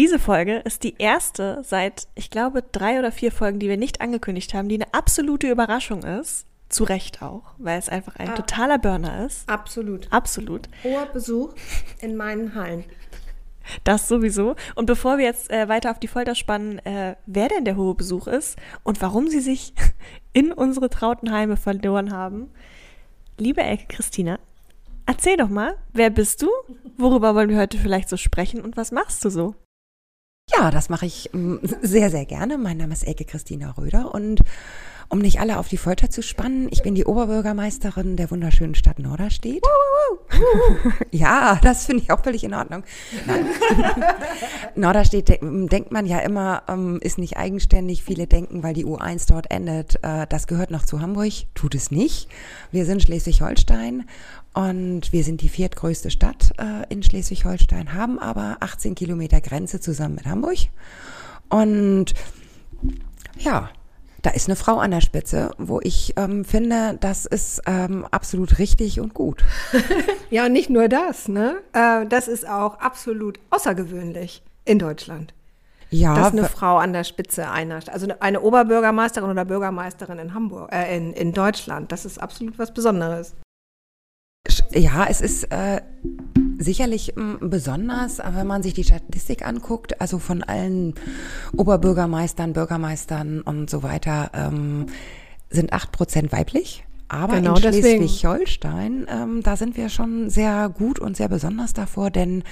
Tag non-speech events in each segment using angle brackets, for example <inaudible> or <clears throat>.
Diese Folge ist die erste seit, ich glaube, drei oder vier Folgen, die wir nicht angekündigt haben, die eine absolute Überraschung ist. Zu Recht auch, weil es einfach ein ah, totaler Burner ist. Absolut. Absolut. Hoher Besuch in meinen Hallen. Das sowieso. Und bevor wir jetzt äh, weiter auf die Folter spannen, äh, wer denn der hohe Besuch ist und warum sie sich <laughs> in unsere trauten Heime verloren haben, liebe Elke Christina, erzähl doch mal, wer bist du? Worüber wollen wir heute vielleicht so sprechen und was machst du so? Ja, das mache ich mm, sehr, sehr gerne. Mein Name ist Elke Christina Röder und um nicht alle auf die Folter zu spannen, ich bin die Oberbürgermeisterin der wunderschönen Stadt Norderstedt. <laughs> ja, das finde ich auch völlig in Ordnung. <laughs> Norderstedt denkt man ja immer, ähm, ist nicht eigenständig. Viele denken, weil die U1 dort endet, äh, das gehört noch zu Hamburg. Tut es nicht. Wir sind Schleswig-Holstein und wir sind die viertgrößte Stadt äh, in Schleswig-Holstein, haben aber 18 Kilometer Grenze zusammen mit Hamburg. Und ja, da ist eine Frau an der Spitze, wo ich ähm, finde, das ist ähm, absolut richtig und gut. <laughs> ja, und nicht nur das, ne? Äh, das ist auch absolut außergewöhnlich in Deutschland. Ja, dass eine Frau an der Spitze einer, also eine Oberbürgermeisterin oder Bürgermeisterin in Hamburg, äh, in, in Deutschland, das ist absolut was Besonderes. Ja, es ist äh, sicherlich m, hm, besonders, wenn man sich die Statistik anguckt, also von allen Oberbürgermeistern, Bürgermeistern und so weiter, ähm, sind acht Prozent weiblich. Aber genau in Schleswig-Holstein, ähm, da sind wir schon sehr gut und sehr besonders davor, denn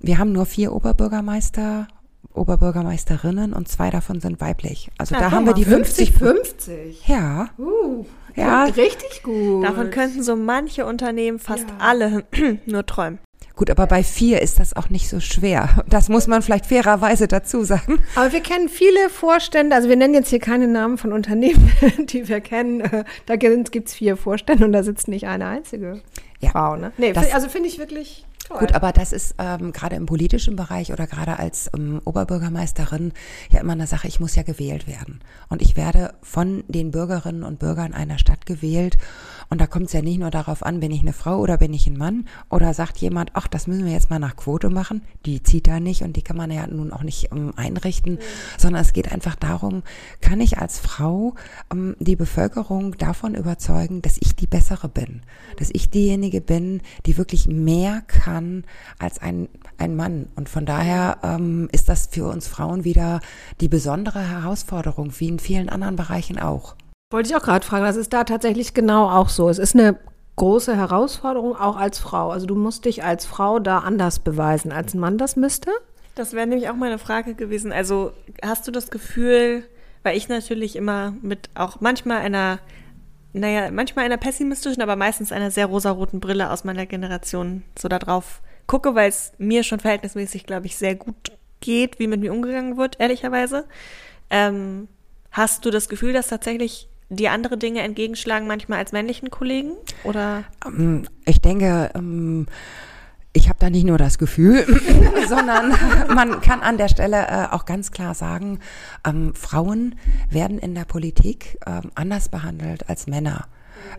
wir haben nur vier Oberbürgermeister Oberbürgermeisterinnen und zwei davon sind weiblich. Also ja, da haben wir die 50 50. Ja. Uh, ja. Richtig gut. Davon könnten so manche Unternehmen fast ja. alle <clears throat> nur träumen. Gut, aber bei vier ist das auch nicht so schwer. Das muss man vielleicht fairerweise dazu sagen. Aber wir kennen viele Vorstände, also wir nennen jetzt hier keine Namen von Unternehmen, <laughs> die wir kennen. Da gibt es vier Vorstände und da sitzt nicht eine einzige ja. Frau. Ne? Nee, das, also finde ich wirklich Toll. Gut, aber das ist ähm, gerade im politischen Bereich oder gerade als ähm, Oberbürgermeisterin ja immer eine Sache, ich muss ja gewählt werden. Und ich werde von den Bürgerinnen und Bürgern einer Stadt gewählt. Und da kommt es ja nicht nur darauf an, bin ich eine Frau oder bin ich ein Mann oder sagt jemand, ach, das müssen wir jetzt mal nach Quote machen. Die zieht da nicht und die kann man ja nun auch nicht ähm, einrichten, mhm. sondern es geht einfach darum, kann ich als Frau ähm, die Bevölkerung davon überzeugen, dass ich die bessere bin, dass ich diejenige bin, die wirklich mehr kann als ein, ein Mann. Und von daher ähm, ist das für uns Frauen wieder die besondere Herausforderung, wie in vielen anderen Bereichen auch. Wollte ich auch gerade fragen, das ist da tatsächlich genau auch so. Es ist eine große Herausforderung, auch als Frau. Also du musst dich als Frau da anders beweisen, als ein Mann das müsste? Das wäre nämlich auch meine Frage gewesen. Also hast du das Gefühl, weil ich natürlich immer mit auch manchmal einer, naja, manchmal einer pessimistischen, aber meistens einer sehr rosaroten Brille aus meiner Generation so da drauf gucke, weil es mir schon verhältnismäßig, glaube ich, sehr gut geht, wie mit mir umgegangen wird, ehrlicherweise. Ähm, hast du das Gefühl, dass tatsächlich die andere Dinge entgegenschlagen manchmal als männlichen Kollegen? Oder? Ähm, ich denke, ähm, ich habe da nicht nur das Gefühl, <laughs> sondern man kann an der Stelle äh, auch ganz klar sagen, ähm, Frauen werden in der Politik anders behandelt als Männer.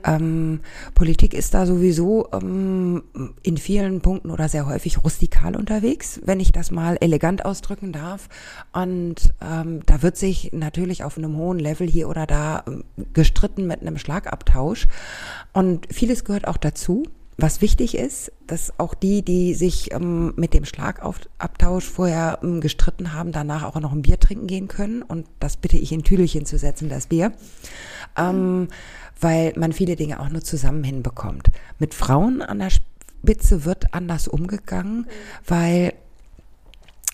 Ähm, Politik ist da sowieso ähm, in vielen Punkten oder sehr häufig rustikal unterwegs, wenn ich das mal elegant ausdrücken darf. Und ähm, da wird sich natürlich auf einem hohen Level hier oder da ähm, gestritten mit einem Schlagabtausch. Und vieles gehört auch dazu. Was wichtig ist, dass auch die, die sich ähm, mit dem Schlagabtausch vorher ähm, gestritten haben, danach auch noch ein Bier trinken gehen können. Und das bitte ich in Tüdelchen zu setzen, das Bier. Ähm, weil man viele Dinge auch nur zusammen hinbekommt. Mit Frauen an der Spitze wird anders umgegangen, weil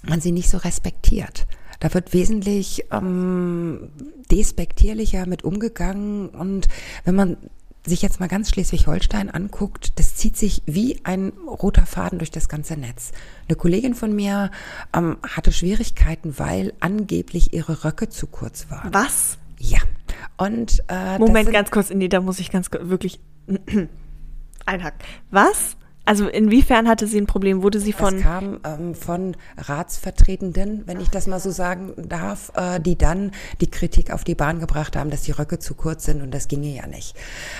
man sie nicht so respektiert. Da wird wesentlich ähm, despektierlicher mit umgegangen und wenn man sich jetzt mal ganz Schleswig-Holstein anguckt, das zieht sich wie ein roter Faden durch das ganze Netz. Eine Kollegin von mir ähm, hatte Schwierigkeiten, weil angeblich ihre Röcke zu kurz waren. Was? Ja. Und äh, Moment, ganz kurz, Indi, da muss ich ganz wirklich <clears throat> einhaken. Was? Also inwiefern hatte sie ein Problem? Wurde sie von... Es kam ähm, von Ratsvertretenden, wenn ich das mal so sagen darf, äh, die dann die Kritik auf die Bahn gebracht haben, dass die Röcke zu kurz sind und das ginge ja nicht.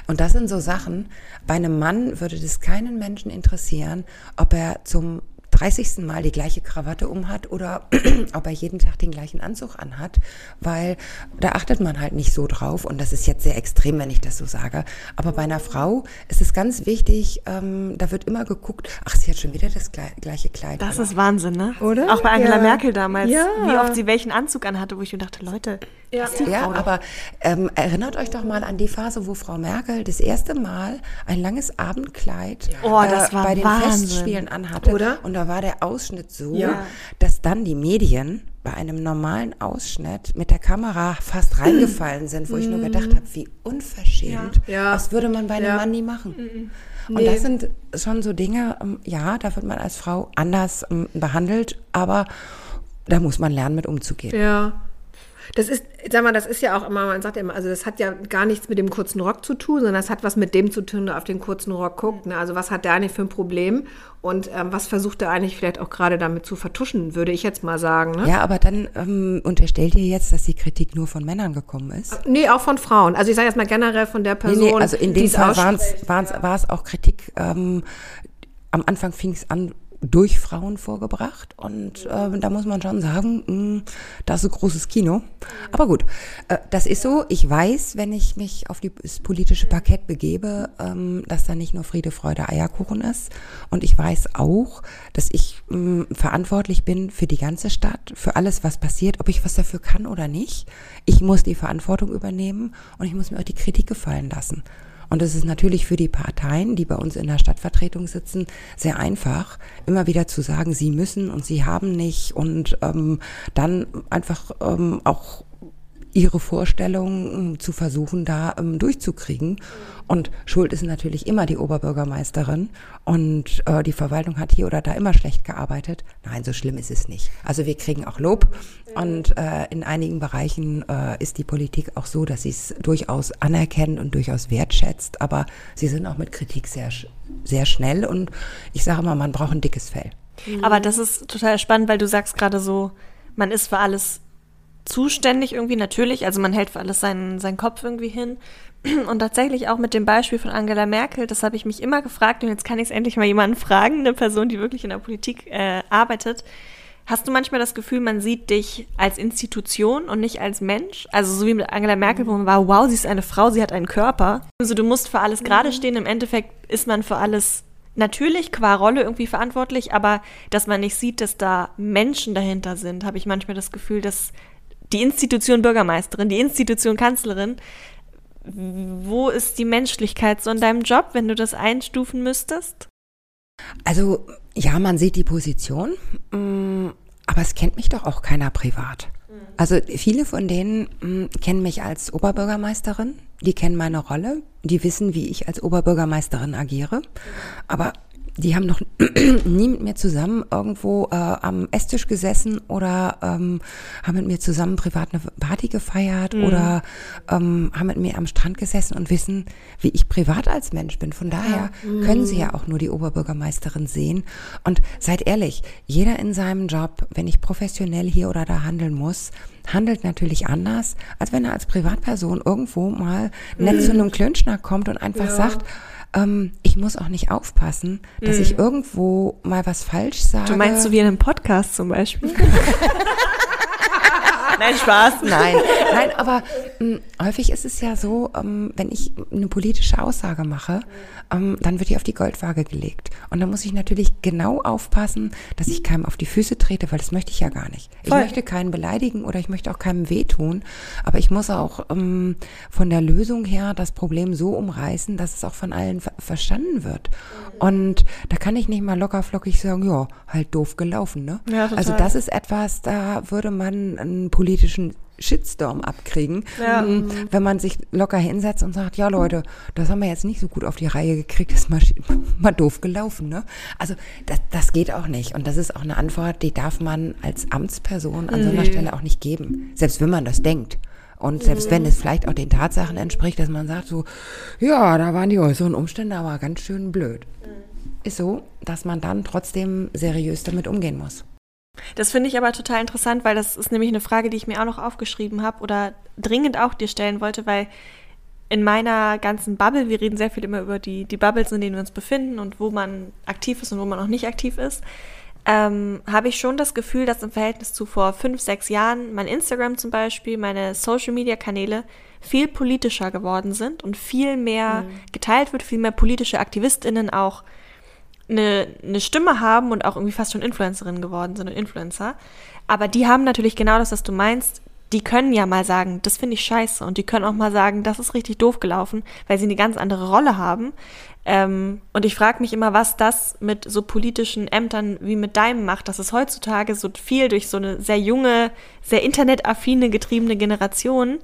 Und das sind so Sachen, bei einem Mann würde das keinen Menschen interessieren, ob er zum 30. Mal die gleiche Krawatte umhat oder <clears throat> ob er jeden Tag den gleichen Anzug anhat, weil da achtet man halt nicht so drauf und das ist jetzt sehr extrem, wenn ich das so sage. Aber bei einer Frau ist es ganz wichtig, ähm, da wird immer geguckt, ach, sie hat schon wieder das gleiche Kleid. Das ist Wahnsinn, ne? Oder? Auch bei Angela ja. Merkel damals, ja. wie oft sie welchen Anzug anhatte, wo ich mir dachte, Leute, ja, ja aber ähm, erinnert euch doch mal an die Phase, wo Frau Merkel das erste Mal ein langes Abendkleid oh, äh, bei den Wahnsinn. Festspielen anhatte. Oder? Und da war der Ausschnitt so, ja. dass dann die Medien bei einem normalen Ausschnitt mit der Kamera fast reingefallen sind, wo ich nur gedacht habe, wie unverschämt. Ja. Das würde man bei einem Mann nie machen. Mhm. Und das sind schon so Dinge, ähm, ja, da wird man als Frau anders ähm, behandelt, aber da muss man lernen, mit umzugehen. Ja. Das ist, sag mal, das ist ja auch immer, man sagt ja immer, also das hat ja gar nichts mit dem kurzen Rock zu tun, sondern das hat was mit dem zu tun, der auf den kurzen Rock guckt. Ne? Also was hat der eigentlich für ein Problem und ähm, was versucht er eigentlich vielleicht auch gerade damit zu vertuschen, würde ich jetzt mal sagen. Ne? Ja, aber dann ähm, unterstellt ihr jetzt, dass die Kritik nur von Männern gekommen ist? Nee, auch von Frauen. Also ich sage jetzt mal generell von der Person. Nee, nee, also in dem Fall war es auch Kritik, ähm, am Anfang fing es an durch Frauen vorgebracht. Und äh, da muss man schon sagen, mh, hm, das ist ein großes Kino. Aber gut, äh, das ist so. Ich weiß, wenn ich mich auf die, das politische Parkett begebe, ähm, dass da nicht nur Friede, Freude, Eierkuchen ist. Und ich weiß auch, dass ich mh, hm, verantwortlich bin für die ganze Stadt, für alles, was passiert, ob ich was dafür kann oder nicht. Ich muss die Verantwortung übernehmen und ich muss mir auch die Kritik gefallen lassen. Und es ist natürlich für die Parteien, die bei uns in der Stadtvertretung sitzen, sehr einfach, immer wieder zu sagen, sie müssen und sie haben nicht. Und ähm, dann einfach ähm, auch ihre Vorstellungen ähm, zu versuchen, da ähm, durchzukriegen. Und Schuld ist natürlich immer die Oberbürgermeisterin und äh, die Verwaltung hat hier oder da immer schlecht gearbeitet. Nein, so schlimm ist es nicht. Also wir kriegen auch Lob und äh, in einigen Bereichen äh, ist die Politik auch so, dass sie es durchaus anerkennt und durchaus wertschätzt. Aber sie sind auch mit Kritik sehr, sehr schnell und ich sage mal, man braucht ein dickes Fell. Aber das ist total spannend, weil du sagst gerade so, man ist für alles zuständig irgendwie natürlich, also man hält für alles seinen, seinen Kopf irgendwie hin. <clears throat> Und tatsächlich auch mit dem Beispiel von Angela Merkel, das habe ich mich immer gefragt und jetzt kann ich es endlich mal jemanden fragen, eine Person, die wirklich in der Politik äh, arbeitet. Hast du manchmal das Gefühl, man sieht dich als Institution und nicht als Mensch? Also so wie mit Angela Merkel, wo man war, wow, sie ist eine Frau, sie hat einen Körper. Also du musst für alles gerade mhm. stehen, im Endeffekt ist man für alles natürlich qua Rolle irgendwie verantwortlich, aber dass man nicht sieht, dass da Menschen dahinter sind, habe ich manchmal das Gefühl, dass die Institution Bürgermeisterin, die Institution Kanzlerin. Wo ist die Menschlichkeit so in deinem Job, wenn du das einstufen müsstest? Also ja, man sieht die Position, mm, aber es kennt mich doch auch keiner privat. Also viele von denen mm, kennen mich als Oberbürgermeisterin, die kennen meine Rolle, die wissen, wie ich als Oberbürgermeisterin agiere, aber die haben noch <clears throat> nie mit mir zusammen irgendwo äh, am Esstisch gesessen oder ähm, haben mit mir zusammen privat eine Party gefeiert mhm. oder ähm, haben mit mir am Strand gesessen und wissen, wie ich privat als Mensch bin. Von daher mhm. können sie ja auch nur die Oberbürgermeisterin sehen. Und seid ehrlich, jeder in seinem Job, wenn ich professionell hier oder da handeln muss, handelt natürlich anders, als wenn er als Privatperson irgendwo mal nett mhm. zu einem Klönschnack kommt und einfach ja. sagt, ähm, ich muss auch nicht aufpassen, dass mhm. ich irgendwo mal was falsch sage. Du meinst so wie in einem Podcast zum Beispiel? <laughs> Nein, Spaß. <laughs> Nein, nein, aber mh, hm, häufig ist es ja so, ähm, wenn ich eine politische Aussage mache, ähm, dann wird die auf die Goldwaage gelegt. Und da muss ich natürlich genau aufpassen, dass ich keinem auf die Füße trete, weil das möchte ich ja gar nicht. Voll. Ich möchte keinen beleidigen oder ich möchte auch keinem wehtun, aber ich muss auch ähm, von der Lösung her das Problem so umreißen, dass es auch von allen ver verstanden wird. Und da kann ich nicht mal locker flockig sagen, ja, halt doof gelaufen, ne? Ja. Also das ist etwas, da würde man einen politischen Shitstorm abkriegen, ja. Mhm. wenn man sich locker hinsetzt und sagt, ja Leute, das haben wir jetzt nicht so gut auf die Reihe gekriegt, das ist mal, <laughs> mal doof gelaufen. Ne? Also das, das geht auch nicht. Und das ist auch eine Antwort, die darf man als Amtsperson an so einer Stelle auch nicht geben, selbst wenn man das denkt. Und selbst wenn es vielleicht auch den Tatsachen entspricht, dass man sagt so, ja, da waren die äußeren Umstände aber ganz schön blöd. Ist so, dass man dann trotzdem seriös damit umgehen muss. Das finde ich aber total interessant, weil das ist nämlich eine Frage, die ich mir auch noch aufgeschrieben habe oder dringend auch dir stellen wollte, weil in meiner ganzen Bubble, wir reden sehr viel immer über die, die Bubbles, in denen wir uns befinden und wo man aktiv ist und wo man auch nicht aktiv ist, ähm, habe ich schon das Gefühl, dass im Verhältnis zu vor fünf, sechs Jahren mein Instagram zum Beispiel, meine Social-Media-Kanäle viel politischer geworden sind und viel mehr mhm. geteilt wird, viel mehr politische AktivistInnen auch eine, eine Stimme haben und auch irgendwie fast schon Influencerinnen geworden sind und Influencer. Aber die haben natürlich genau das, was du meinst. Die können ja mal sagen, das finde ich scheiße. Und die können auch mal sagen, das ist richtig doof gelaufen, weil sie eine ganz andere Rolle haben. Ähm, und ich frage mich immer, was das mit so politischen Ämtern wie mit deinem macht, dass es heutzutage so viel durch so eine sehr junge, sehr internetaffine, getriebene Generation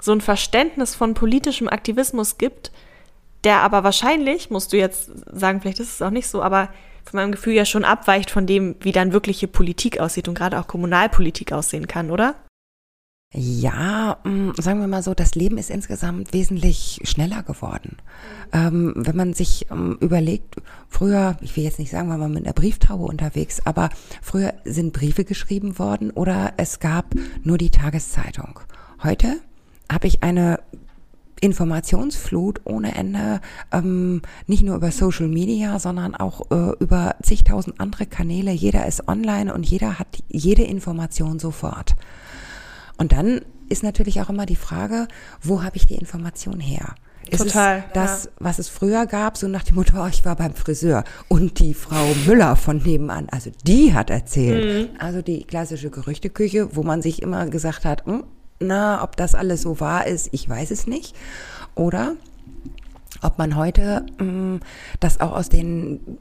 so ein Verständnis von politischem Aktivismus gibt, der aber wahrscheinlich, musst du jetzt sagen, vielleicht ist es auch nicht so, aber von meinem Gefühl ja schon abweicht von dem, wie dann wirkliche Politik aussieht und gerade auch Kommunalpolitik aussehen kann, oder? Ja, mm, sagen wir mal so, das Leben ist insgesamt wesentlich schneller geworden. Ähm, wenn man sich ähm, überlegt, früher, ich will jetzt nicht sagen, war man mit einer Brieftaube unterwegs, aber früher sind Briefe geschrieben worden oder es gab nur die Tageszeitung. Heute habe ich eine Informationsflut ohne Ende, ähm, nicht nur über Social Media, sondern auch äh, über zigtausend andere Kanäle. Jeder ist online und jeder hat jede Information sofort. Und dann ist natürlich auch immer die Frage, wo habe ich die Information her? Ist Total. Es das, ja. was es früher gab, so nach dem Motto, ich war beim Friseur und die Frau Müller von nebenan, also die hat erzählt. Mhm. Also die klassische Gerüchteküche, wo man sich immer gesagt hat, hm, na, ob das alles so wahr ist, ich weiß es nicht. Oder ob man heute mh, mm, das auch aus den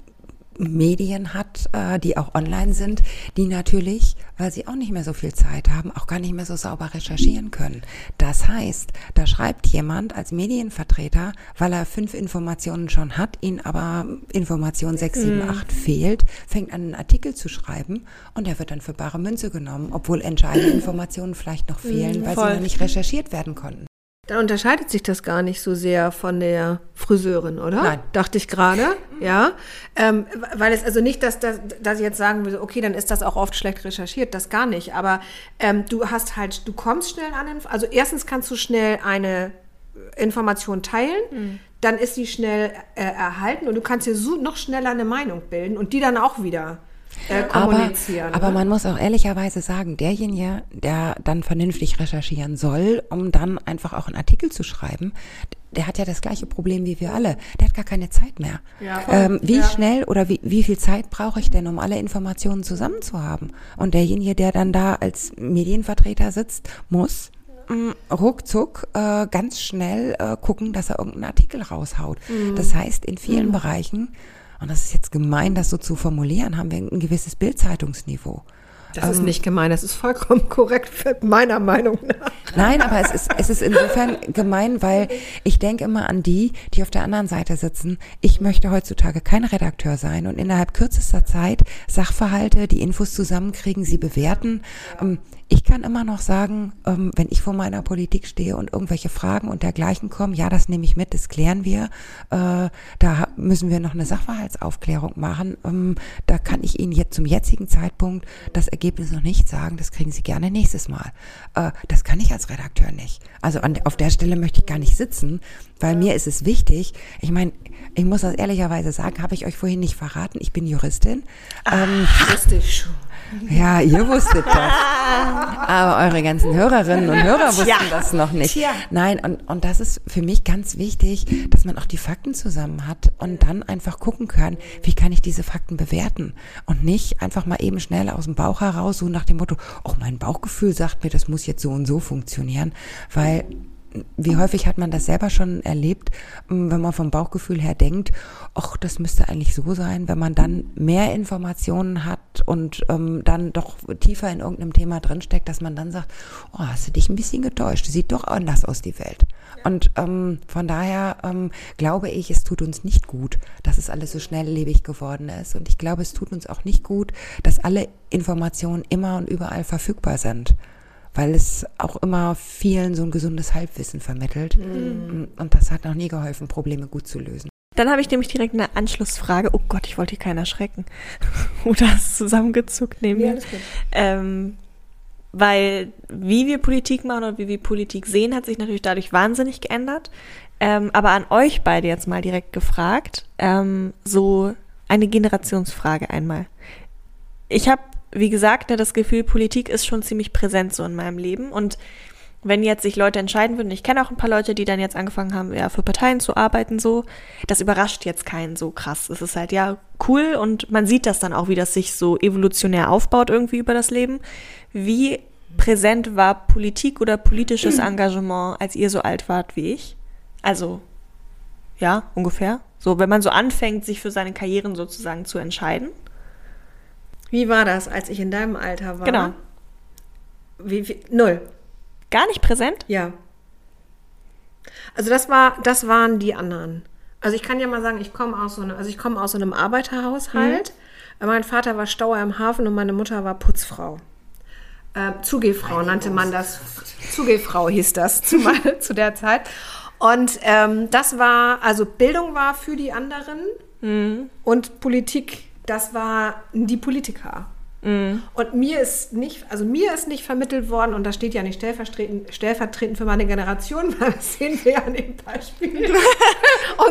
Medien hat, äh, die auch online sind, die natürlich, weil sie auch nicht mehr so viel Zeit haben, auch gar nicht mehr so sauber recherchieren können. Das heißt, da schreibt jemand als Medienvertreter, weil er fünf Informationen schon hat, ihn aber Information sechs, sieben, mhm. acht fehlt, fängt an, einen Artikel zu schreiben und er wird dann für bare Münze genommen, obwohl entscheidende Informationen vielleicht noch fehlen, mhm, weil sie noch nicht recherchiert werden konnten. Da unterscheidet sich das gar nicht so sehr von der Friseurin, oder? Nein. Dachte ich gerade, ja. Ähm, weil es also nicht, dass, dass, dass ich jetzt sagen würde, okay, dann ist das auch oft schlecht recherchiert, das gar nicht. Aber ähm, du hast halt, du kommst schnell an, also erstens kannst du schnell eine Information teilen, mhm. dann ist sie schnell äh, erhalten und du kannst dir so noch schneller eine Meinung bilden und die dann auch wieder äh, kommunizieren. Aber, aber man muss auch ehrlicherweise sagen, derjenige, der dann vernünftig recherchieren soll, um dann einfach auch einen Artikel zu schreiben, der hat ja das gleiche Problem wie wir alle. Der hat gar keine Zeit mehr. Ja, ähm, wie ja. schnell oder wie, wie viel Zeit brauche ich denn, um alle Informationen zusammen zu haben? Und derjenige, der dann da als Medienvertreter sitzt, muss mm, ruckzuck äh, ganz schnell äh, gucken, dass er irgendeinen Artikel raushaut. Mhm. Das heißt, in vielen mhm. Bereichen und das ist jetzt gemein, das so zu formulieren, haben wir ein gewisses Bildzeitungsniveau. Das ähm, ist nicht gemein, das ist vollkommen korrekt, <laughs> meiner Meinung nach. Nein, aber es ist, es ist insofern gemein, weil ich denke immer an die, die auf der anderen Seite sitzen. Ich möchte heutzutage kein Redakteur sein und innerhalb kürzester Zeit Sachverhalte, die Infos zusammenkriegen, sie bewerten. Ähm, ich kann immer noch sagen, ähm, wenn ich vor meiner Politik stehe und irgendwelche Fragen und dergleichen kommen, ja, das nehme ich mit, das klären wir. Äh, da müssen wir noch eine Sachverhaltsaufklärung machen. Ähm, da kann ich Ihnen jetzt zum jetzigen Zeitpunkt das Ergebnis noch nicht sagen. Das kriegen Sie gerne nächstes Mal. Äh, das kann ich als Redakteur nicht. Also an, auf der Stelle möchte ich gar nicht sitzen, weil mir ist es wichtig. Ich meine, ich muss das ehrlicherweise sagen, habe ich euch vorhin nicht verraten. Ich bin Juristin. Ähm, wusste ich schon. Ja, ihr wusstet das. <laughs> Aber eure ganzen Hörerinnen und Hörer wussten Tja. das noch nicht. Tja. Nein, und, und das ist für mich ganz wichtig, dass man auch die Fakten zusammen hat und dann einfach gucken kann, wie kann ich diese Fakten bewerten und nicht einfach mal eben schnell aus dem Bauch heraus, so nach dem Motto, oh, mein Bauchgefühl sagt mir, das muss jetzt so und so funktionieren, weil wie häufig hat man das selber schon erlebt, ähm, wenn man vom Bauchgefühl her denkt, ach, das müsste eigentlich so sein, wenn man dann mehr Informationen hat und ähm, dann doch tiefer in irgendeinem Thema drinsteckt, dass man dann sagt, oh, hast du dich ein bisschen getäuscht, sieht doch anders aus die Welt. Und ähm, von daher ähm, glaube ich, es tut uns nicht gut, dass es alles so schnelllebig geworden ist. Und ich glaube, es tut uns auch nicht gut, dass alle Informationen immer und überall verfügbar sind weil es auch immer vielen so ein gesundes Halbwissen vermittelt. Mhm. Und das hat noch nie geholfen, Probleme gut zu lösen. Dann habe ich nämlich direkt eine Anschlussfrage. Oh Gott, ich wollte hier keinen erschrecken. <laughs> Oder hast zusammengezuckt neben mir. Ja, ähm, weil wie wir Politik machen und wie wir Politik sehen, hat sich natürlich dadurch wahnsinnig geändert. Ähm, aber an euch beide jetzt mal direkt gefragt, ähm, so eine Generationsfrage einmal. Ich habe, wie gesagt, ne, das Gefühl, Politik ist schon ziemlich präsent so in meinem Leben und wenn jetzt sich Leute entscheiden würden, ich kenne auch ein paar Leute, die dann jetzt angefangen haben, ja, für Parteien zu arbeiten, so, das überrascht jetzt keinen so krass. Es ist halt ja cool und man sieht das dann auch, wie das sich so evolutionär aufbaut irgendwie über das Leben. Wie präsent war Politik oder politisches <clears throat> Engagement, als ihr so alt wart wie ich? Also, ja, ungefähr. So, wenn man so anfängt, sich für seine Karrieren sozusagen zu entscheiden. Wie war das, als ich in deinem Alter war? Genau. Wie, wie, null. Gar nicht präsent? Ja. Also das war, das waren die anderen. Also ich kann ja mal sagen, ich komme aus so einem, also ich komme aus so einem Arbeiterhaushalt. Mhm. Mein Vater war Stauer im Hafen und meine Mutter war Putzfrau. Äh, Zugehfrau nannte man das. Zugehfrau hieß das zu, <laughs> zu der Zeit. Und ähm, das war, also Bildung war für die anderen mhm. und Politik, das war die Politiker. Mhm. Und mir ist nicht, also mir ist nicht vermittelt worden, und das steht ja nicht stellvertretend, stellvertretend für meine Generation, weil <laughs> das sehen wir an dem Beispiel <laughs>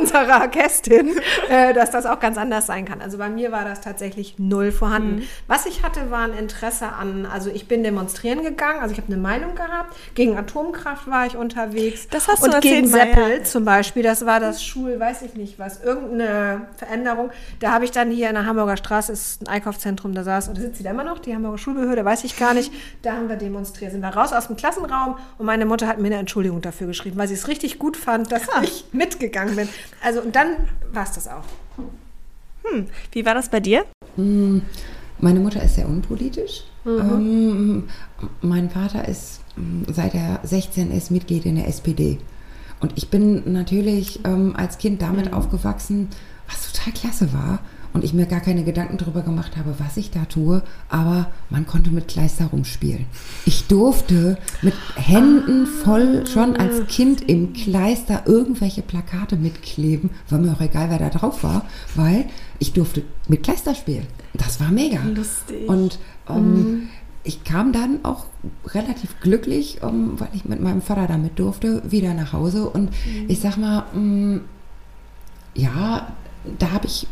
unserer Gästin, äh, dass das auch ganz anders sein kann. Also bei mir war das tatsächlich null vorhanden. Mhm. Was ich hatte, war ein Interesse an, also ich bin demonstrieren gegangen, also ich habe eine Meinung gehabt, gegen Atomkraft war ich unterwegs. Das hast du Und erzählt, gegen Seppel ja. zum Beispiel, das war das Schul, weiß ich nicht was, irgendeine Veränderung. Da habe ich dann hier in der Hamburger Straße, ist ein Einkaufszentrum, da saß, und da sitzt sie da immer noch, die Hamburger Schulbehörde, weiß ich gar nicht. Da haben wir demonstriert. Sind wir raus aus dem Klassenraum und meine Mutter hat mir eine Entschuldigung dafür geschrieben, weil sie es richtig gut fand, dass Krass. ich mitgegangen bin. Also und dann war es das auch. Hm. Wie war das bei dir? Hm, meine Mutter ist sehr unpolitisch. Mhm. Ähm, mein Vater ist hm, seit er 16 ist Mitglied in der SPD. Und ich bin natürlich ähm, als Kind damit mhm. aufgewachsen, was total klasse war und ich mir gar keine Gedanken darüber gemacht habe, was ich da tue, aber man konnte mit Kleister rumspielen. Ich durfte mit Händen voll schon als Kind im Kleister irgendwelche Plakate mitkleben, war mir auch egal, wer da drauf war, weil ich durfte mit Kleister spielen. Das war mega. Lustig. Und ähm, mhm. ich kam dann auch relativ glücklich, um, weil ich mit meinem Vater damit durfte, wieder nach Hause. Und mhm. ich sag mal, mh, mm, ja, da habe ich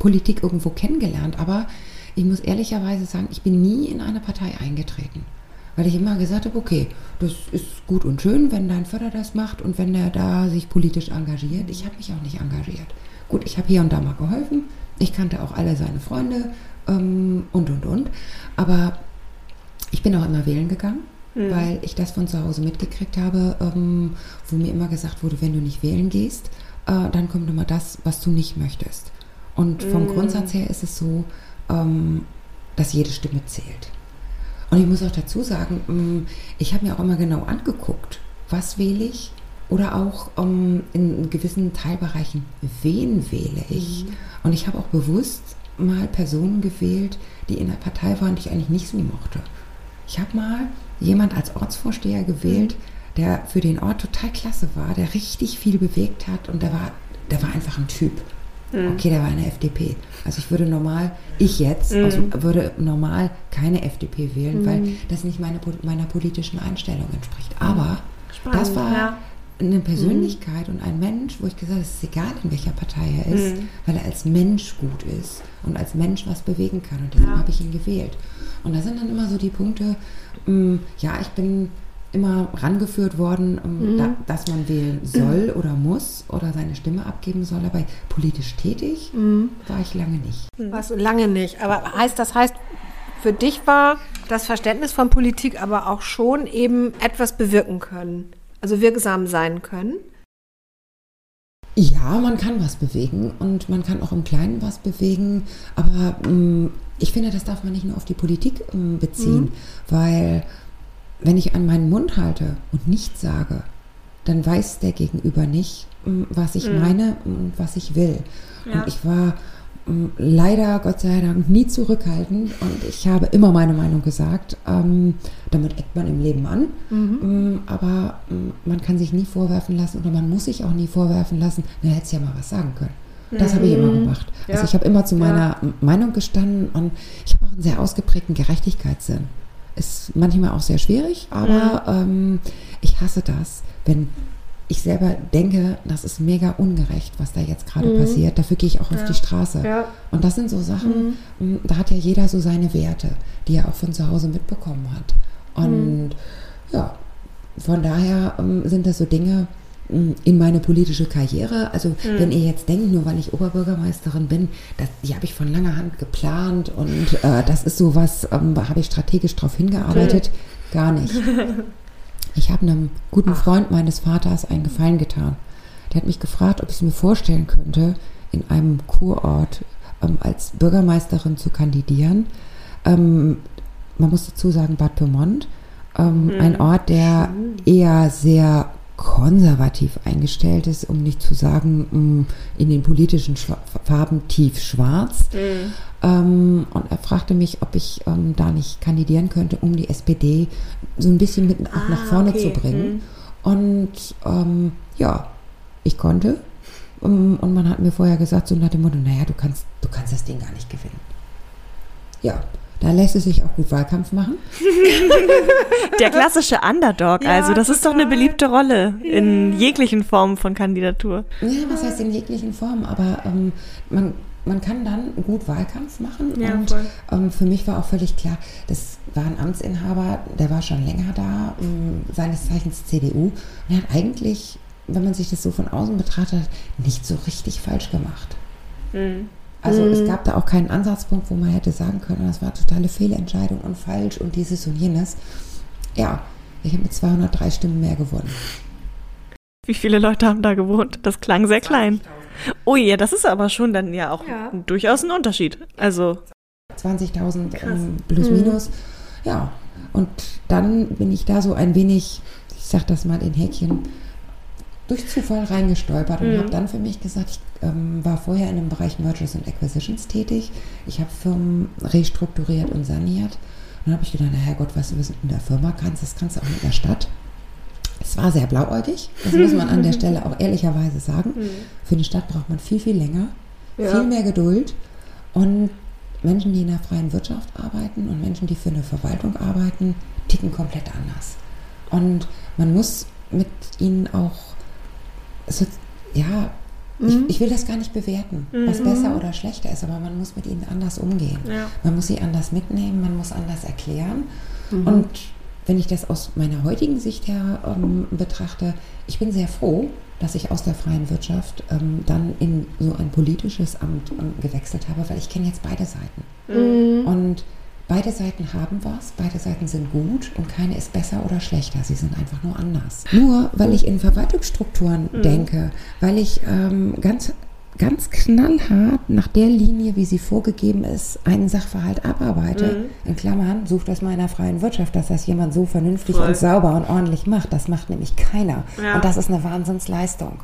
Politik irgendwo kennengelernt, aber ich muss ehrlicherweise sagen, ich bin nie in eine Partei eingetreten. Weil ich immer gesagt habe, okay, das ist gut und schön, wenn dein Vater das macht und wenn er da sich politisch engagiert. Ich habe mich auch nicht engagiert. Gut, ich habe hier und da mal geholfen. Ich kannte auch alle seine Freunde ähm, und, und, und. Aber ich bin auch immer wählen gegangen, mhm. weil ich das von zu Hause mitgekriegt habe, ähm, wo mir immer gesagt wurde, wenn du nicht wählen gehst, äh, dann kommt immer das, was du nicht möchtest. Und vom mm. Grundsatz her ist es so, ähm, dass jede Stimme zählt. Und ich muss auch dazu sagen, ähm, ich habe mir auch immer genau angeguckt, was wähle ich oder auch ähm, in gewissen Teilbereichen, wen wähle ich. Mhm. Und ich habe auch bewusst mal Personen gewählt, die in der Partei waren, die ich eigentlich nicht so mochte. Ich habe mal jemand als Ortsvorsteher gewählt, der für den Ort total klasse war, der richtig viel bewegt hat und der war, der war einfach ein Typ. Mhm. Okay, der war eine FDP. Also ich würde normal, ich jetzt, mhm. also würde normal keine FDP wählen, mhm. weil das nicht meine, meiner politischen Einstellung entspricht. Aber Spannend, das war ja. eine Persönlichkeit und ein Mensch, wo ich gesagt habe, es ist egal, in welcher Partei er ist, weil er als Mensch gut ist und als Mensch was bewegen kann. Und deshalb ja. habe ich ihn gewählt. Und da sind dann immer so die Punkte, mh, ja, ich bin immer rangeführt worden, um, mhm. da, dass man wählen soll oder muss oder seine Stimme abgeben soll. Aber politisch tätig mhm. war ich lange nicht. Mhm. Warst du lange nicht. Aber heißt das heißt, für dich war das Verständnis von Politik aber auch schon eben etwas bewirken können, also wirksam sein können? Ja, man kann was bewegen und man kann auch im Kleinen was bewegen, aber mh, mm, ich finde, das darf man nicht nur auf die Politik ähm, beziehen, mhm. weil wenn ich an meinen Mund halte und nichts sage, dann weiß der Gegenüber nicht, ähm, was ich mhm. meine und was ich will. Ja. Und ich war ähm, leider, Gott sei Dank, nie zurückhaltend und ich habe immer meine Meinung gesagt. Ähm, damit eckt man im Leben an, mhm. ähm, aber ähm, man kann sich nie vorwerfen lassen oder man muss sich auch nie vorwerfen lassen, na, hätte ja mal was sagen können. Das mhm. habe ich immer mhm. gemacht. Also ja. Also ich habe immer zu meiner ja. Meinung gestanden und ich habe auch einen sehr ausgeprägten Gerechtigkeitssinn. Ist manchmal auch sehr schwierig, aber ähm, ich hasse das, wenn ich selber denke, das ist mega ungerecht, was da jetzt gerade mhm. passiert. Dafür gehe ich auch ja. auf die Straße. Ja. Und das sind so Sachen, mhm. Mm, da hat ja jeder so seine Werte, die er auch von zu Hause mitbekommen hat. Und mhm. ja, von daher ähm, sind das so Dinge in meine politische Karriere. Also mhm. wenn ihr jetzt denkt, nur weil ich Oberbürgermeisterin bin, das, die habe ich von langer Hand geplant und äh, das ist so was, ähm, habe ich strategisch darauf hingearbeitet. Okay. Gar nicht. <laughs> Ich habe einem guten Freund meines Vaters einen Gefallen getan. Der hat mich gefragt, ob ich es mir vorstellen könnte, in einem Kurort ähm, als Bürgermeisterin zu kandidieren. Ähm, man muss dazu sagen, Bad Pyrmont, ähm, mhm. ein Ort, der eher sehr konservativ eingestellt ist, um nicht zu sagen, mm, in den politischen Schwa Farben tief schwarz. Mhm. Ähm, und er fragte mich, ob ich ähm, da nicht kandidieren könnte, um die SPD so ein bisschen mit ah, nach vorne okay. zu bringen. Mhm. Und ähm, ja, ich konnte. Um, und man hat mir vorher gesagt, so nach dem Motto, naja, du kannst, du kannst das Ding gar nicht gewinnen. Ja, da lässt es sich auch gut Wahlkampf machen. <laughs> Der klassische Underdog, ja, also das total. ist doch eine beliebte Rolle in jeglichen Formen von Kandidatur. Ja, was heißt in jeglichen Formen? Aber ähm, man, man kann dann gut Wahlkampf machen. Ja, und ähm, für mich war auch völlig klar, das war ein Amtsinhaber, der war schon länger da, ähm, seines Zeichens CDU. Und er hat eigentlich, wenn man sich das so von außen betrachtet, nicht so richtig falsch gemacht. Mhm. Also mhm. es gab da auch keinen Ansatzpunkt, wo man hätte sagen können, das war totale Fehlentscheidung und falsch und dieses und jenes. Ja, ich habe mit 203 Stimmen mehr gewonnen. Wie viele Leute haben da gewohnt? Das klang sehr klein. Oh ja, das ist aber schon dann ja auch ja. durchaus ein Unterschied. Also 20.000 ähm, plus mhm. minus. Ja, und dann bin ich da so ein wenig, ich sag das mal in Häkchen, durch Zufall reingestolpert und mhm. habe dann für mich gesagt, ich ähm, war vorher in dem Bereich Mergers and Acquisitions tätig. Ich habe Firmen restrukturiert und saniert. Und dann habe ich gedacht, na Herrgott, was du in der Firma kannst, das kannst du auch in der Stadt. Es war sehr blauäugig, das muss man an der <laughs> Stelle auch ehrlicherweise sagen. Mhm. Für eine Stadt braucht man viel, viel länger, ja. viel mehr Geduld und Menschen, die in der freien Wirtschaft arbeiten und Menschen, die für eine Verwaltung arbeiten, ticken komplett anders. Und man muss mit ihnen auch, so, ja, Mhm. Ich, ich, will das gar nicht bewerten, mhm. was besser oder schlechter ist, aber man muss mit ihnen anders umgehen. Ja. Man muss sie anders mitnehmen, man muss anders erklären. Mhm. Und wenn ich das aus meiner heutigen Sicht her ähm, betrachte, ich bin sehr froh, dass ich aus der freien Wirtschaft ähm, dann in so ein politisches Amt ähm, gewechselt habe, weil ich kenne jetzt beide Seiten. Mhm. Und Beide Seiten haben was, beide Seiten sind gut und keine ist besser oder schlechter. Sie sind einfach nur anders. Nur weil ich in Verwaltungsstrukturen mhm. denke, weil ich ähm, ganz ganz knallhart nach der Linie, wie sie vorgegeben ist, einen Sachverhalt abarbeite. Mhm. In Klammern, sucht das mal in der freien Wirtschaft, dass das jemand so vernünftig Voll. und sauber und ordentlich macht. Das macht nämlich keiner. Ja. Und das ist eine Wahnsinnsleistung.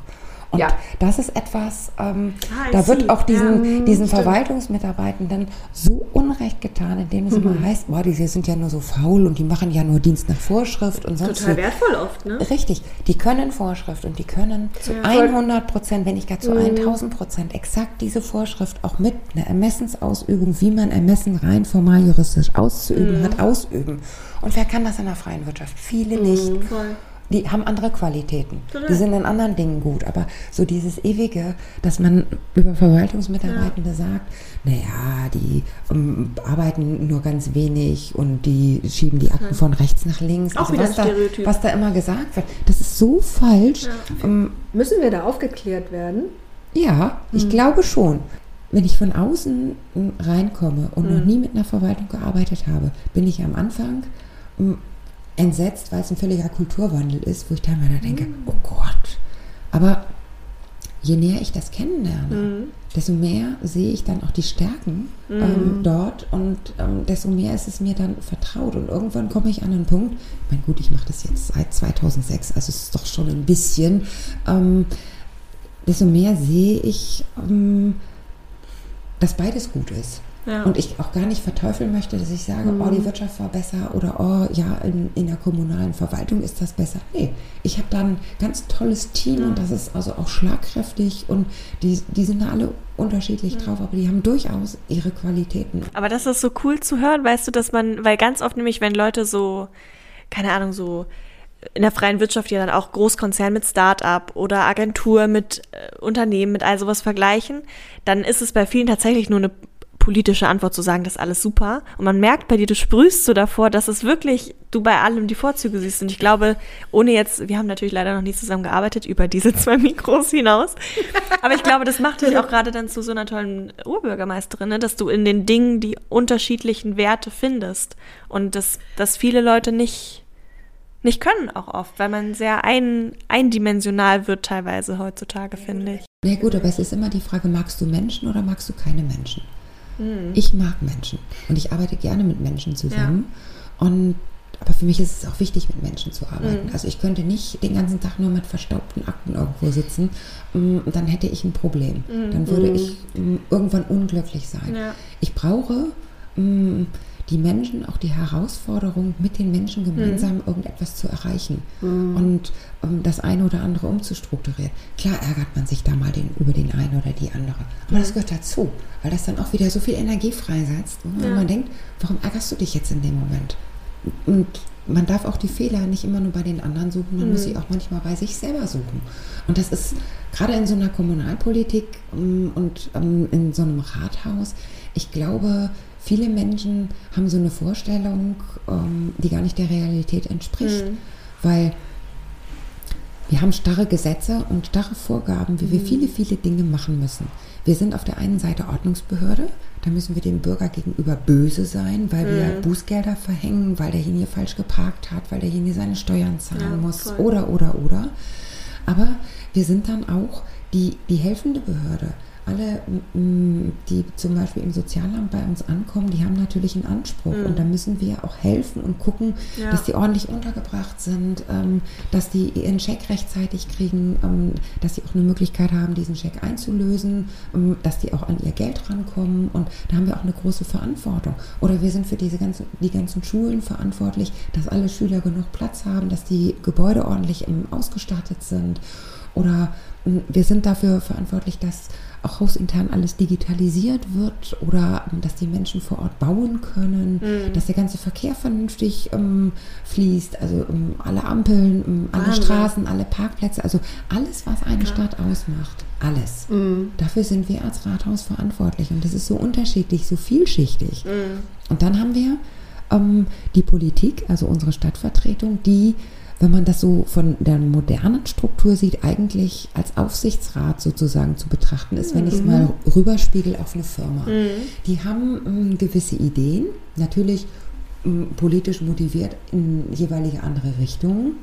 Und ja. das ist etwas, ähm, ah, da wird auch diesen, ja, diesen Verwaltungsmitarbeitenden so Unrecht getan, indem es mhm. immer heißt, boah, die sind ja nur so faul und die machen ja nur Dienst nach Vorschrift und sonst Total so. wertvoll oft, ne? Richtig, die können Vorschrift und die können zu ja. 100 Prozent, wenn nicht gar zu mhm. 1000 Prozent, exakt diese Vorschrift auch mit einer Ermessensausübung, wie man Ermessen rein formal juristisch auszuüben mhm. hat, ausüben. Und wer kann das in der freien Wirtschaft? Viele nicht. Mhm, voll die haben andere Qualitäten. Die sind in anderen Dingen gut. Aber so dieses ewige, dass man über Verwaltungsmitarbeitende ja. sagt, naja, die um, arbeiten nur ganz wenig und die schieben die Akten ja. von rechts nach links. Auch also was, da, was da immer gesagt wird, das ist so falsch. Ja. Um, Müssen wir da aufgeklärt werden? Ja, ich hm. glaube schon. Wenn ich von außen reinkomme und hm. noch nie mit einer Verwaltung gearbeitet habe, bin ich am Anfang entsetzt, weil es ein völliger Kulturwandel ist, wo ich teilweise denke, oh Gott. Aber je näher ich das kennenlerne, mhm. desto mehr sehe ich dann auch die Stärken mhm. ähm, dort und ähm, desto mehr ist es mir dann vertraut. Und irgendwann komme ich an einen Punkt, ich meine, gut, ich mache das jetzt seit 2006, also es ist doch schon ein bisschen, ähm, desto mehr sehe ich, ähm, dass beides gut ist. Ja. Und ich auch gar nicht verteufeln möchte, dass ich sage, mhm. oh, die Wirtschaft war besser oder oh, ja, in, in der kommunalen Verwaltung ist das besser. Nee, ich habe da ein ganz tolles Team ja. und das ist also auch schlagkräftig und die, die sind da alle unterschiedlich ja. drauf, aber die haben durchaus ihre Qualitäten. Aber das ist so cool zu hören, weißt du, dass man, weil ganz oft nämlich, wenn Leute so, keine Ahnung, so in der freien Wirtschaft ja dann auch Großkonzern mit Start-up oder Agentur mit äh, Unternehmen mit all sowas vergleichen, dann ist es bei vielen tatsächlich nur eine politische Antwort zu sagen, das ist alles super. Und man merkt bei dir, du sprühst so davor, dass es wirklich, du bei allem die Vorzüge siehst. Und ich glaube, ohne jetzt, wir haben natürlich leider noch nie zusammen gearbeitet über diese <laughs> zwei Mikros hinaus. Aber ich glaube, das macht dich auch gerade dann zu so einer tollen Urbürgermeisterin, ne? dass du in den Dingen die unterschiedlichen Werte findest. Und dass, dass viele Leute nicht, nicht können auch oft, weil man sehr ein, eindimensional wird teilweise heutzutage, finde ich. Ja gut, aber es ist immer die Frage, magst du Menschen oder magst du keine Menschen? Mhm. Ich mag Menschen und ich arbeite gerne mit Menschen zusammen. Ja. Und aber für mich ist es auch wichtig, mit Menschen zu arbeiten. Mhm. Also ich könnte nicht den ganzen Tag nur mit verstaubten Akten irgendwo sitzen. Mm, dann hätte ich ein Problem. Mhm. Dann würde ich mm, irgendwann unglücklich sein. Ja. Ich brauche mm, die Menschen auch die Herausforderung, mit den Menschen gemeinsam mhm. irgendetwas zu erreichen mhm. und um das eine oder andere umzustrukturieren. Klar ärgert man sich da mal den, über den einen oder die andere, aber mhm. das gehört dazu, weil das dann auch wieder so viel Energie freisetzt, und ja. man denkt, warum ärgerst du dich jetzt in dem Moment? Und man darf auch die Fehler nicht immer nur bei den anderen suchen, man muss mhm. sie auch manchmal bei sich selber suchen. Und das ist gerade in so einer Kommunalpolitik ähm, und ähm, in so einem Rathaus, ich glaube, viele Menschen haben so eine Vorstellung, ähm, die gar nicht der Realität entspricht. Mhm. Weil wir haben starre Gesetze und starre Vorgaben, wie mhm. wir viele, viele Dinge machen müssen. Wir sind auf der einen Seite Ordnungsbehörde, da müssen wir dem Bürger gegenüber böse sein, weil mhm. wir Bußgelder verhängen, weil derjenige falsch geparkt hat, weil derjenige seine Steuern zahlen ja, muss toll. oder, oder, oder. Aber wir sind dann auch die, die helfende Behörde alle, die zum Beispiel im Sozialamt bei uns ankommen, die haben natürlich einen Anspruch. Mhm. Und da müssen wir auch helfen und gucken, ja. dass die ordentlich untergebracht sind, ähm, dass die ihren Scheck rechtzeitig kriegen, ähm, dass sie auch eine Möglichkeit haben, diesen Scheck einzulösen, ähm, dass die auch an ihr Geld rankommen. Und da haben wir auch eine große Verantwortung. Oder wir sind für diese ganzen, die ganzen Schulen verantwortlich, dass alle Schüler genug Platz haben, dass die Gebäude ordentlich ausgestattet sind. Oder wir sind dafür verantwortlich, dass auch hausintern alles digitalisiert wird oder ähm, dass die Menschen vor Ort bauen können, mhm. dass der ganze Verkehr vernünftig ähm, fließt, also ähm, alle Ampeln, ähm, alle Wahnsinn. Straßen, alle Parkplätze, also alles, was eine ja. Stadt ausmacht, alles. Mhm. Dafür sind wir als Rathaus verantwortlich und das ist so unterschiedlich, so vielschichtig. Mhm. Und dann haben wir ähm, die Politik, also unsere Stadtvertretung, die wenn man das so von der modernen Struktur sieht, eigentlich als Aufsichtsrat sozusagen zu betrachten ist, wenn ich es mhm. mal rüberspiegel auf eine Firma. Mhm. Die haben ähm, gewisse Ideen, natürlich ähm, politisch motiviert in jeweilige andere Richtungen.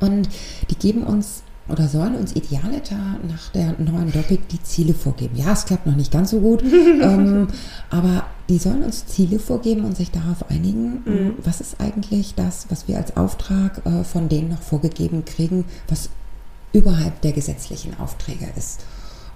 Und die geben uns oder sollen uns Idealiter nach der neuen Doppik die Ziele vorgeben. Ja, es klappt noch nicht ganz so gut, <laughs> ähm, aber die sollen uns Ziele vorgeben und sich darauf einigen, mhm. was ist eigentlich das, was wir als Auftrag äh, von denen noch vorgegeben kriegen, was überhalb der gesetzlichen Aufträge ist.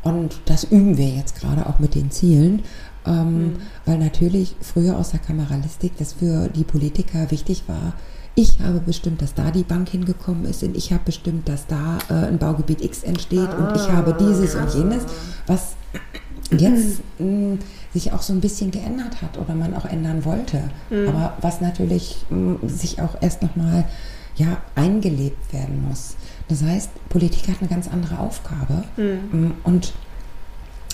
Und das üben wir jetzt gerade auch mit den Zielen, ähm, mhm. weil natürlich früher aus der Kameralistik das für die Politiker wichtig war, ich habe bestimmt, dass da die Bank hingekommen ist und ich habe bestimmt, dass da äh, ein Baugebiet X entsteht ah, und ich habe dieses und jenes, was jetzt mh, mm, sich auch so ein bisschen geändert hat oder man auch ändern wollte, mhm. aber was natürlich mh, mm, sich auch erst nochmal ja, eingelebt werden muss. Das heißt, Politik hat eine ganz andere Aufgabe mhm. und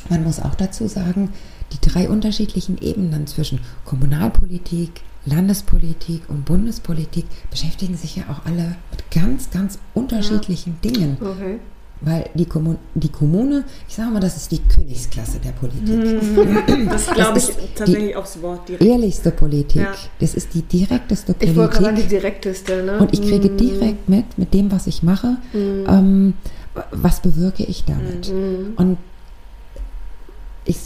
man muss auch dazu sagen, die drei unterschiedlichen Ebenen zwischen Kommunalpolitik, Landespolitik und Bundespolitik beschäftigen sich ja auch alle mit ganz, ganz unterschiedlichen ja. Dingen. Okay. Weil die, Kommun die Kommune, ich sage mal, das ist die Königsklasse der Politik. Hm. <laughs> Das glaube ich tatsächlich aufs Wort. Direkt. Ehrlichste Politik. Ja. Das ist die direkteste Politik. Ich wollte gerade die direkteste. Ne? Und ich kriege hm. direkt mit, mit dem, was ich mache, mhm. ähm, was bewirke ich damit. Mhm. Und ich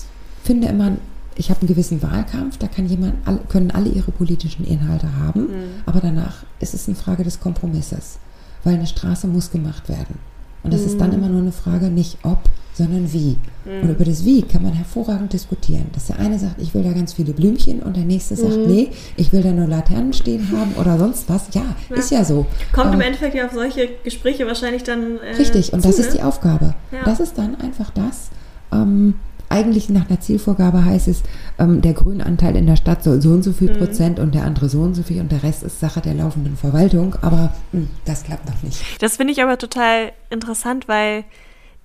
finde immer, ich habe einen gewissen Wahlkampf, da kann jemand, können alle ihre politischen Inhalte haben, mhm. aber danach ist es eine Frage des Kompromisses, weil eine Straße muss gemacht werden. Und das mhm. ist dann mhm. immer nur eine Frage nicht ob, sondern wie. Mhm. Und über das Wie kann man hervorragend diskutieren. Dass der eine sagt, ich will da ganz viele Blümchen und der nächste sagt, mhm. nee, ich will da nur Laternen stehen haben oder sonst was. Ja, ja. ist ja so. Kommt ähm, im Endeffekt ja auf solche Gespräche wahrscheinlich dann. Äh, richtig, und zu, das ne? ist die Aufgabe. Ja. Das ist dann einfach das. Ähm, eigentlich nach einer Zielvorgabe heißt es, ähm, der Grünanteil in der Stadt soll so und so viel mhm. Prozent und der andere so und so viel und der Rest ist Sache der laufenden Verwaltung. Aber mh, hm, das klappt noch nicht. Das finde ich aber total interessant, weil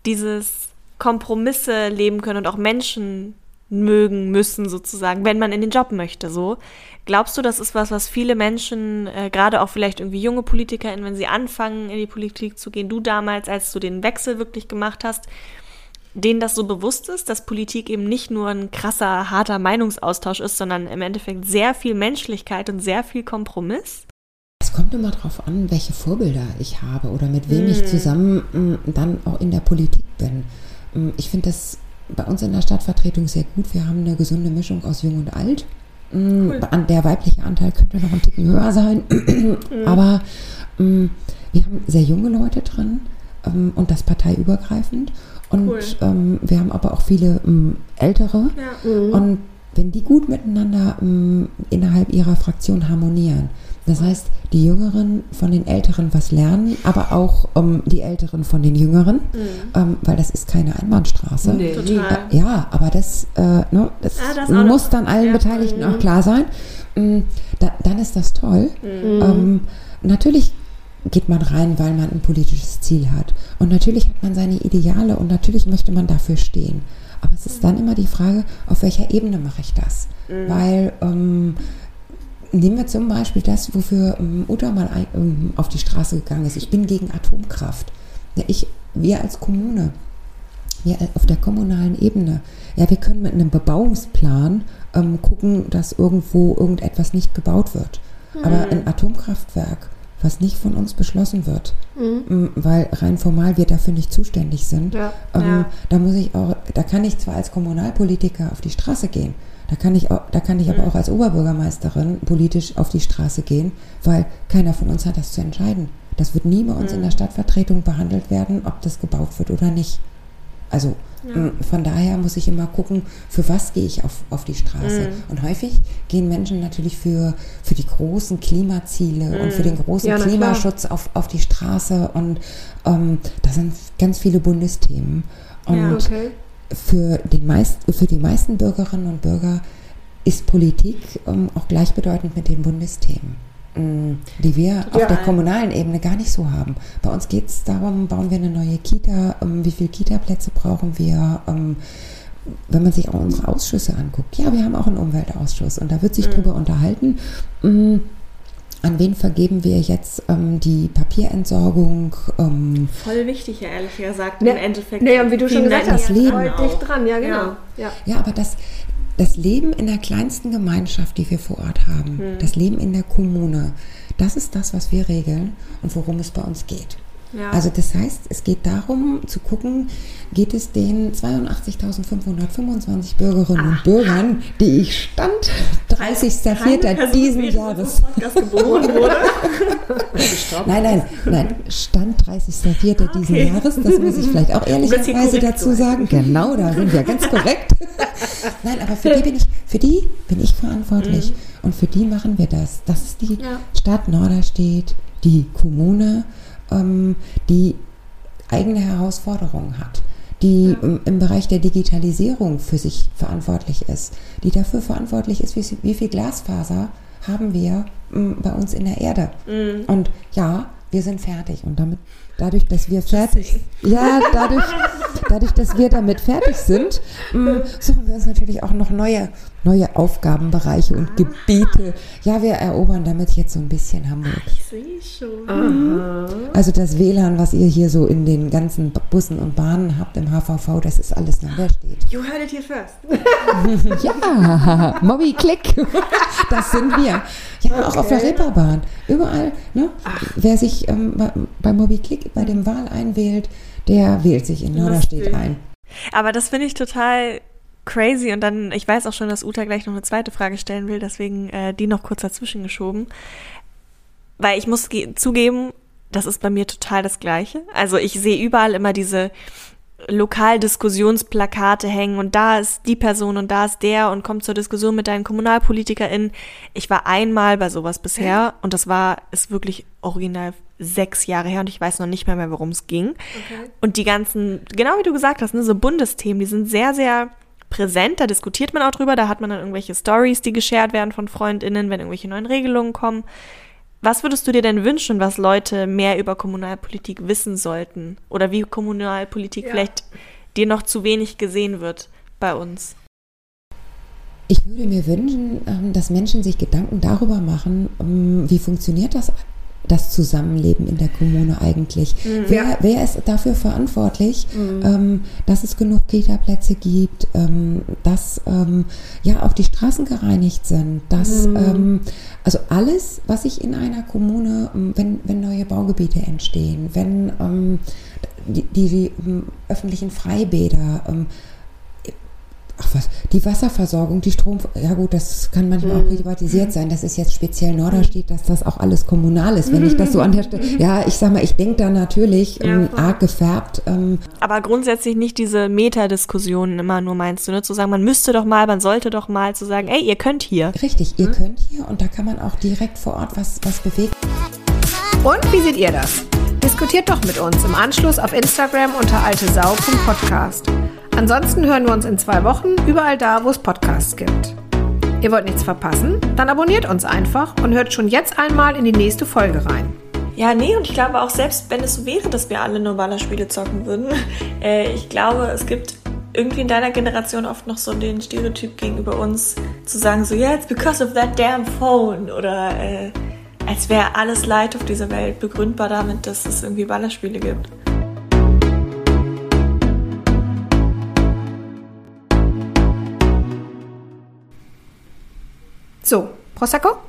dieses Kompromisse leben können und auch Menschen mögen müssen sozusagen, wenn man in den Job möchte. So glaubst du, das ist was, was viele Menschen, äh, gerade auch vielleicht irgendwie junge PolitikerInnen, wenn sie anfangen in die Politik zu gehen, du damals, als du den Wechsel wirklich gemacht hast, denen das so bewusst ist, dass Politik eben nicht nur ein krasser, harter Meinungsaustausch ist, sondern im Endeffekt sehr viel Menschlichkeit und sehr viel Kompromiss? Es kommt immer darauf an, welche Vorbilder ich habe oder mit wem mm. ich hm. zusammen mm, dann auch in der Politik bin. Mm, ich finde das bei uns in der Stadtvertretung sehr gut. Wir haben eine gesunde Mischung aus Jung und Alt. Mm, cool. Der weibliche Anteil könnte noch ein Ticken höher sein, <clears throat> <clears throat> aber wir haben sehr junge Leute drin und das parteiübergreifend. Und cool. ähm, wir haben aber auch viele ähm, Ältere. Ja. Mhm. Und wenn die gut miteinander ähm, innerhalb ihrer Fraktion harmonieren, das heißt, die Jüngeren von den Älteren was lernen, aber auch ähm, die Älteren von den Jüngeren, mhm. ähm, weil das ist keine Einbahnstraße. Nee. Total. Äh, ja, aber das, äh, ne, das, ah, das muss dann allen ja. Beteiligten mhm. auch klar sein. Ähm, da, dann ist das toll. Mhm. Ähm, natürlich geht man rein, weil man ein politisches Ziel hat. Und natürlich hat man seine Ideale und natürlich möchte man dafür stehen. Aber es ist dann immer die Frage, auf welcher Ebene mache ich das? Mhm. Weil ähm, nehmen wir zum Beispiel das, wofür ähm, Uta mal ein, ähm, auf die Straße gegangen ist. Ich bin gegen Atomkraft. Ja, ich, wir als Kommune, wir auf der kommunalen Ebene, ja, wir können mit einem Bebauungsplan ähm, gucken, dass irgendwo irgendetwas nicht gebaut wird. Mhm. Aber ein Atomkraftwerk was nicht von uns beschlossen wird, mhm. weil rein formal wir dafür nicht zuständig sind. Ja, ähm, ja. Da muss ich auch, da kann ich zwar als Kommunalpolitiker auf die Straße gehen, da kann ich, auch, da kann ich mhm. aber auch als Oberbürgermeisterin politisch auf die Straße gehen, weil keiner von uns hat das zu entscheiden. Das wird nie bei uns mhm. in der Stadtvertretung behandelt werden, ob das gebaut wird oder nicht. Also ja. von daher muss ich immer gucken, für was gehe ich auf, auf die Straße. Mhm. Und häufig gehen Menschen natürlich für, für die großen Klimaziele mhm. und für den großen ja, Klimaschutz auf, auf die Straße. Und ähm, da sind ganz viele Bundesthemen. Und ja, okay. für, den meist, für die meisten Bürgerinnen und Bürger ist Politik ähm, auch gleichbedeutend mit den Bundesthemen. Mm, die wir ja. auf der kommunalen Ebene gar nicht so haben. Bei uns geht es darum, bauen wir eine neue Kita, um, wie viele Kita-Plätze brauchen wir, um, wenn man sich auch unsere Ausschüsse anguckt. Ja, wir haben auch einen Umweltausschuss und da wird sich mhm. drüber unterhalten. Um, an wen vergeben wir jetzt ähm, die Papierentsorgung? Ähm, Voll wichtig, ja, ehrlich gesagt, ne, im Endeffekt. Nee, und wie du schon gesagt hast, das Leben. dicht dran, ja, genau. Ja, ja. ja aber das, das Leben in der kleinsten Gemeinschaft, die wir vor Ort haben, hm. das Leben in der Kommune, das ist das, was wir regeln und worum es bei uns geht. Ja. Also das heißt, es geht darum zu gucken, geht es den 82.525 Bürgerinnen Ach. und Bürgern, die ich stand 30.04. diesen Jahres geboren wurde. <laughs> nein, nein, nein, stand 30.04. Ah, okay. diesen Jahres, das muss ich vielleicht auch ehrlicherweise dazu sagen. Genau, da sind wir ganz korrekt. <laughs> nein, aber für die bin ich, für die bin ich verantwortlich mhm. und für die machen wir das. Das ist die ja. Stadt Norderstedt, die Kommune ähm, die eigene Herausforderungen hat, die ja. im, Bereich der Digitalisierung für sich verantwortlich ist, die dafür verantwortlich ist, wie, wie viel Glasfaser haben wir ähm, bei uns in der Erde. Mhm. Und ja, wir sind fertig und damit dadurch, dass wir fertig, ja, dadurch, <laughs> dadurch, dass wir damit fertig sind, mm, suchen wir uns natürlich auch noch neue, neue Aufgabenbereiche und Gebiete. Ja, wir erobern damit jetzt so ein bisschen Hamburg. Ich sehe schon. Also das WLAN, was ihr hier so in den ganzen Bussen und Bahnen habt im HVV, das ist alles noch wer steht. You heard it here first. <laughs> ja, Moby Click. <laughs> Das sind wir. Ja, okay. auch auf der Reeperbahn. Überall. Ne? Wer sich ähm, bei, bei Moby Click bei dem Wahl einwählt, der wählt sich in Norderstedt ein. Aber das finde ich total crazy und dann, ich weiß auch schon, dass Uta gleich noch eine zweite Frage stellen will, deswegen äh, die noch kurz dazwischen geschoben. Weil ich muss zugeben, das ist bei mir total das Gleiche. Also ich sehe überall immer diese Lokaldiskussionsplakate hängen und da ist die Person und da ist der und kommt zur Diskussion mit deinen KommunalpolitikerInnen. Ich war einmal bei sowas bisher und das war, ist wirklich original sechs Jahre her und ich weiß noch nicht mehr, mehr worum es ging. Okay. Und die ganzen, genau wie du gesagt hast, ne, so Bundesthemen, die sind sehr, sehr präsent, da diskutiert man auch drüber, da hat man dann irgendwelche Stories, die geshared werden von FreundInnen, wenn irgendwelche neuen Regelungen kommen. Was würdest du dir denn wünschen, was Leute mehr über Kommunalpolitik wissen sollten? Oder wie Kommunalpolitik ja. vielleicht dir noch zu wenig gesehen wird bei uns? Ich würde mir wünschen, ähm, dass Menschen sich Gedanken darüber machen, ähm, wie funktioniert das das Zusammenleben in der Kommune eigentlich? Mhm. Wer, wer ist dafür verantwortlich, mhm. ähm, dass es genug Kita-Plätze gibt, ähm, dass ähm, ja auch die Straßen gereinigt sind, dass mhm. Ähm, also alles, was sich in einer Kommune, ähm, wenn, wenn neue Baugebiete entstehen, wenn ähm, die, die, die öffentlichen Freibäder, ach was, die Wasserversorgung, die Strom, ja gut, das kann manchmal mhm. auch privatisiert sein. Das ist jetzt speziell Norderstedt, dass das auch alles kommunal ist, wenn ich das so <laughs> an der Stelle, ja, ich sag mal, ich denke da natürlich ja, ähm, arg gefärbt. Ähm. Aber grundsätzlich nicht diese Metadiskussionen immer nur meinst du, ne? zu sagen, man müsste doch mal, man sollte doch mal, zu sagen, ey, ihr könnt hier. Richtig, ihr mhm. könnt hier und da kann man auch direkt vor Ort was, was bewegen. Und wie seht ihr das? Diskutiert doch mit uns im Anschluss auf Instagram unter altesau.podcast. Ansonsten hören wir uns in zwei Wochen überall da, wo es Podcasts gibt. Ihr wollt nichts verpassen? Dann abonniert uns einfach und hört schon jetzt einmal in die nächste Folge rein. Ja, nee, und ich glaube auch selbst, wenn es so wäre, dass wir alle nur Ballerspiele zocken würden, <laughs> äh, ich glaube, es gibt irgendwie in deiner Generation oft noch so den Stereotyp gegenüber uns, zu sagen so, yeah, it's because of that damn phone oder äh, als wäre alles Leid auf dieser Welt begründbar damit, dass es irgendwie Ballerspiele gibt. So, Prosecco?